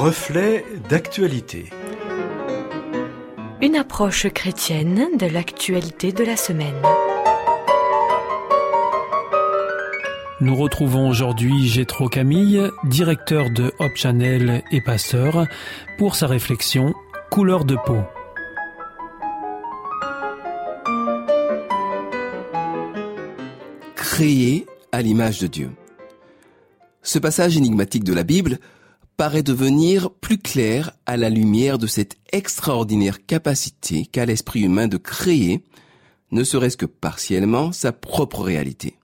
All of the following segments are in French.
Reflet d'actualité. Une approche chrétienne de l'actualité de la semaine. Nous retrouvons aujourd'hui Gétro Camille, directeur de Hop Channel et pasteur, pour sa réflexion Couleur de peau. Créé à l'image de Dieu. Ce passage énigmatique de la Bible paraît devenir plus clair à la lumière de cette extraordinaire capacité qu'a l'esprit humain de créer, ne serait-ce que partiellement, sa propre réalité.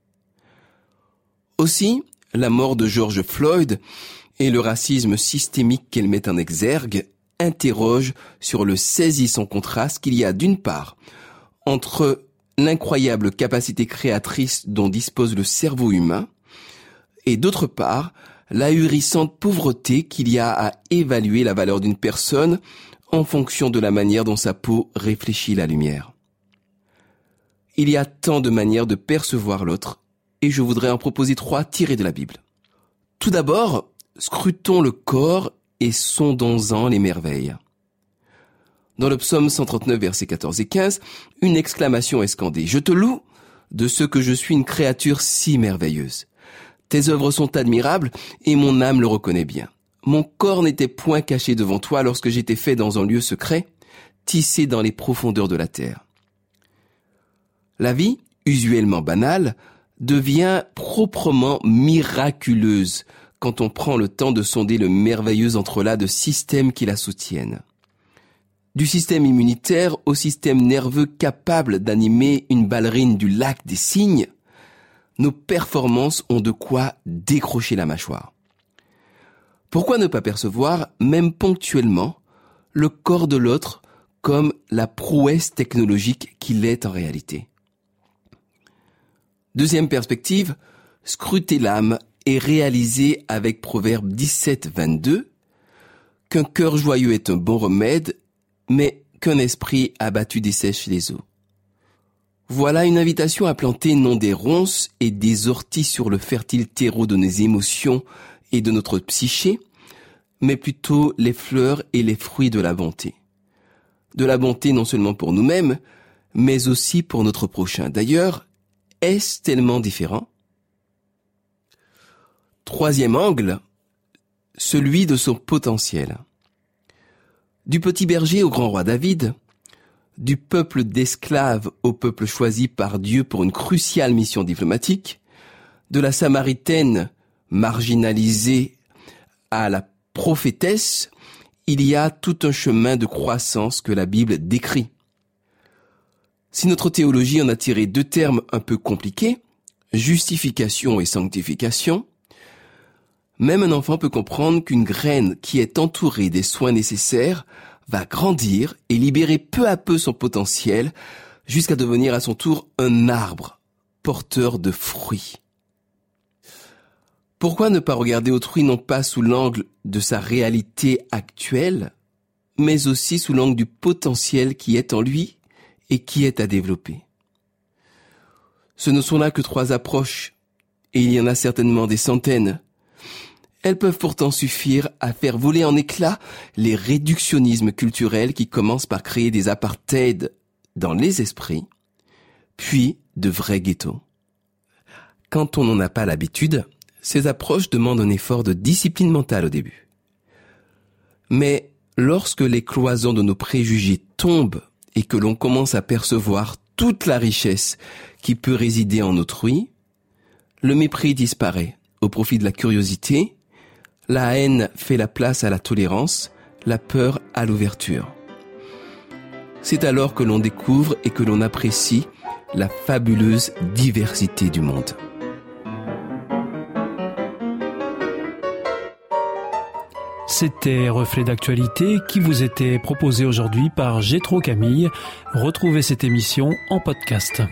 Aussi, la mort de George Floyd et le racisme systémique qu'elle met en exergue interrogent sur le saisissant contraste qu'il y a d'une part entre l'incroyable capacité créatrice dont dispose le cerveau humain et d'autre part l'ahurissante pauvreté qu'il y a à évaluer la valeur d'une personne en fonction de la manière dont sa peau réfléchit la lumière. Il y a tant de manières de percevoir l'autre, et je voudrais en proposer trois tirées de la Bible. Tout d'abord, scrutons le corps et sondons-en les merveilles. Dans le psaume 139, versets 14 et 15, une exclamation est scandée. Je te loue de ce que je suis une créature si merveilleuse. Tes œuvres sont admirables et mon âme le reconnaît bien. Mon corps n'était point caché devant toi lorsque j'étais fait dans un lieu secret, tissé dans les profondeurs de la terre. La vie, usuellement banale, devient proprement miraculeuse quand on prend le temps de sonder le merveilleux entrelac de systèmes qui la soutiennent. Du système immunitaire au système nerveux capable d'animer une ballerine du lac des cygnes, nos performances ont de quoi décrocher la mâchoire. Pourquoi ne pas percevoir, même ponctuellement, le corps de l'autre comme la prouesse technologique qu'il est en réalité? Deuxième perspective, scruter l'âme et réaliser avec Proverbe 17, 22 qu'un cœur joyeux est un bon remède, mais qu'un esprit abattu dessèche les eaux. Voilà une invitation à planter non des ronces et des orties sur le fertile terreau de nos émotions et de notre psyché, mais plutôt les fleurs et les fruits de la bonté. De la bonté non seulement pour nous-mêmes, mais aussi pour notre prochain. D'ailleurs, est-ce tellement différent? Troisième angle, celui de son potentiel. Du petit berger au grand roi David, du peuple d'esclaves au peuple choisi par Dieu pour une cruciale mission diplomatique, de la Samaritaine marginalisée à la prophétesse, il y a tout un chemin de croissance que la Bible décrit. Si notre théologie en a tiré deux termes un peu compliqués, justification et sanctification, même un enfant peut comprendre qu'une graine qui est entourée des soins nécessaires va grandir et libérer peu à peu son potentiel jusqu'à devenir à son tour un arbre porteur de fruits. Pourquoi ne pas regarder autrui non pas sous l'angle de sa réalité actuelle, mais aussi sous l'angle du potentiel qui est en lui et qui est à développer? Ce ne sont là que trois approches, et il y en a certainement des centaines, elles peuvent pourtant suffire à faire voler en éclats les réductionnismes culturels qui commencent par créer des apartheids dans les esprits, puis de vrais ghettos. Quand on n'en a pas l'habitude, ces approches demandent un effort de discipline mentale au début. Mais lorsque les cloisons de nos préjugés tombent et que l'on commence à percevoir toute la richesse qui peut résider en autrui, le mépris disparaît au profit de la curiosité la haine fait la place à la tolérance, la peur à l'ouverture. C'est alors que l'on découvre et que l'on apprécie la fabuleuse diversité du monde. C'était Reflet d'actualité qui vous était proposé aujourd'hui par Gétro Camille. Retrouvez cette émission en podcast.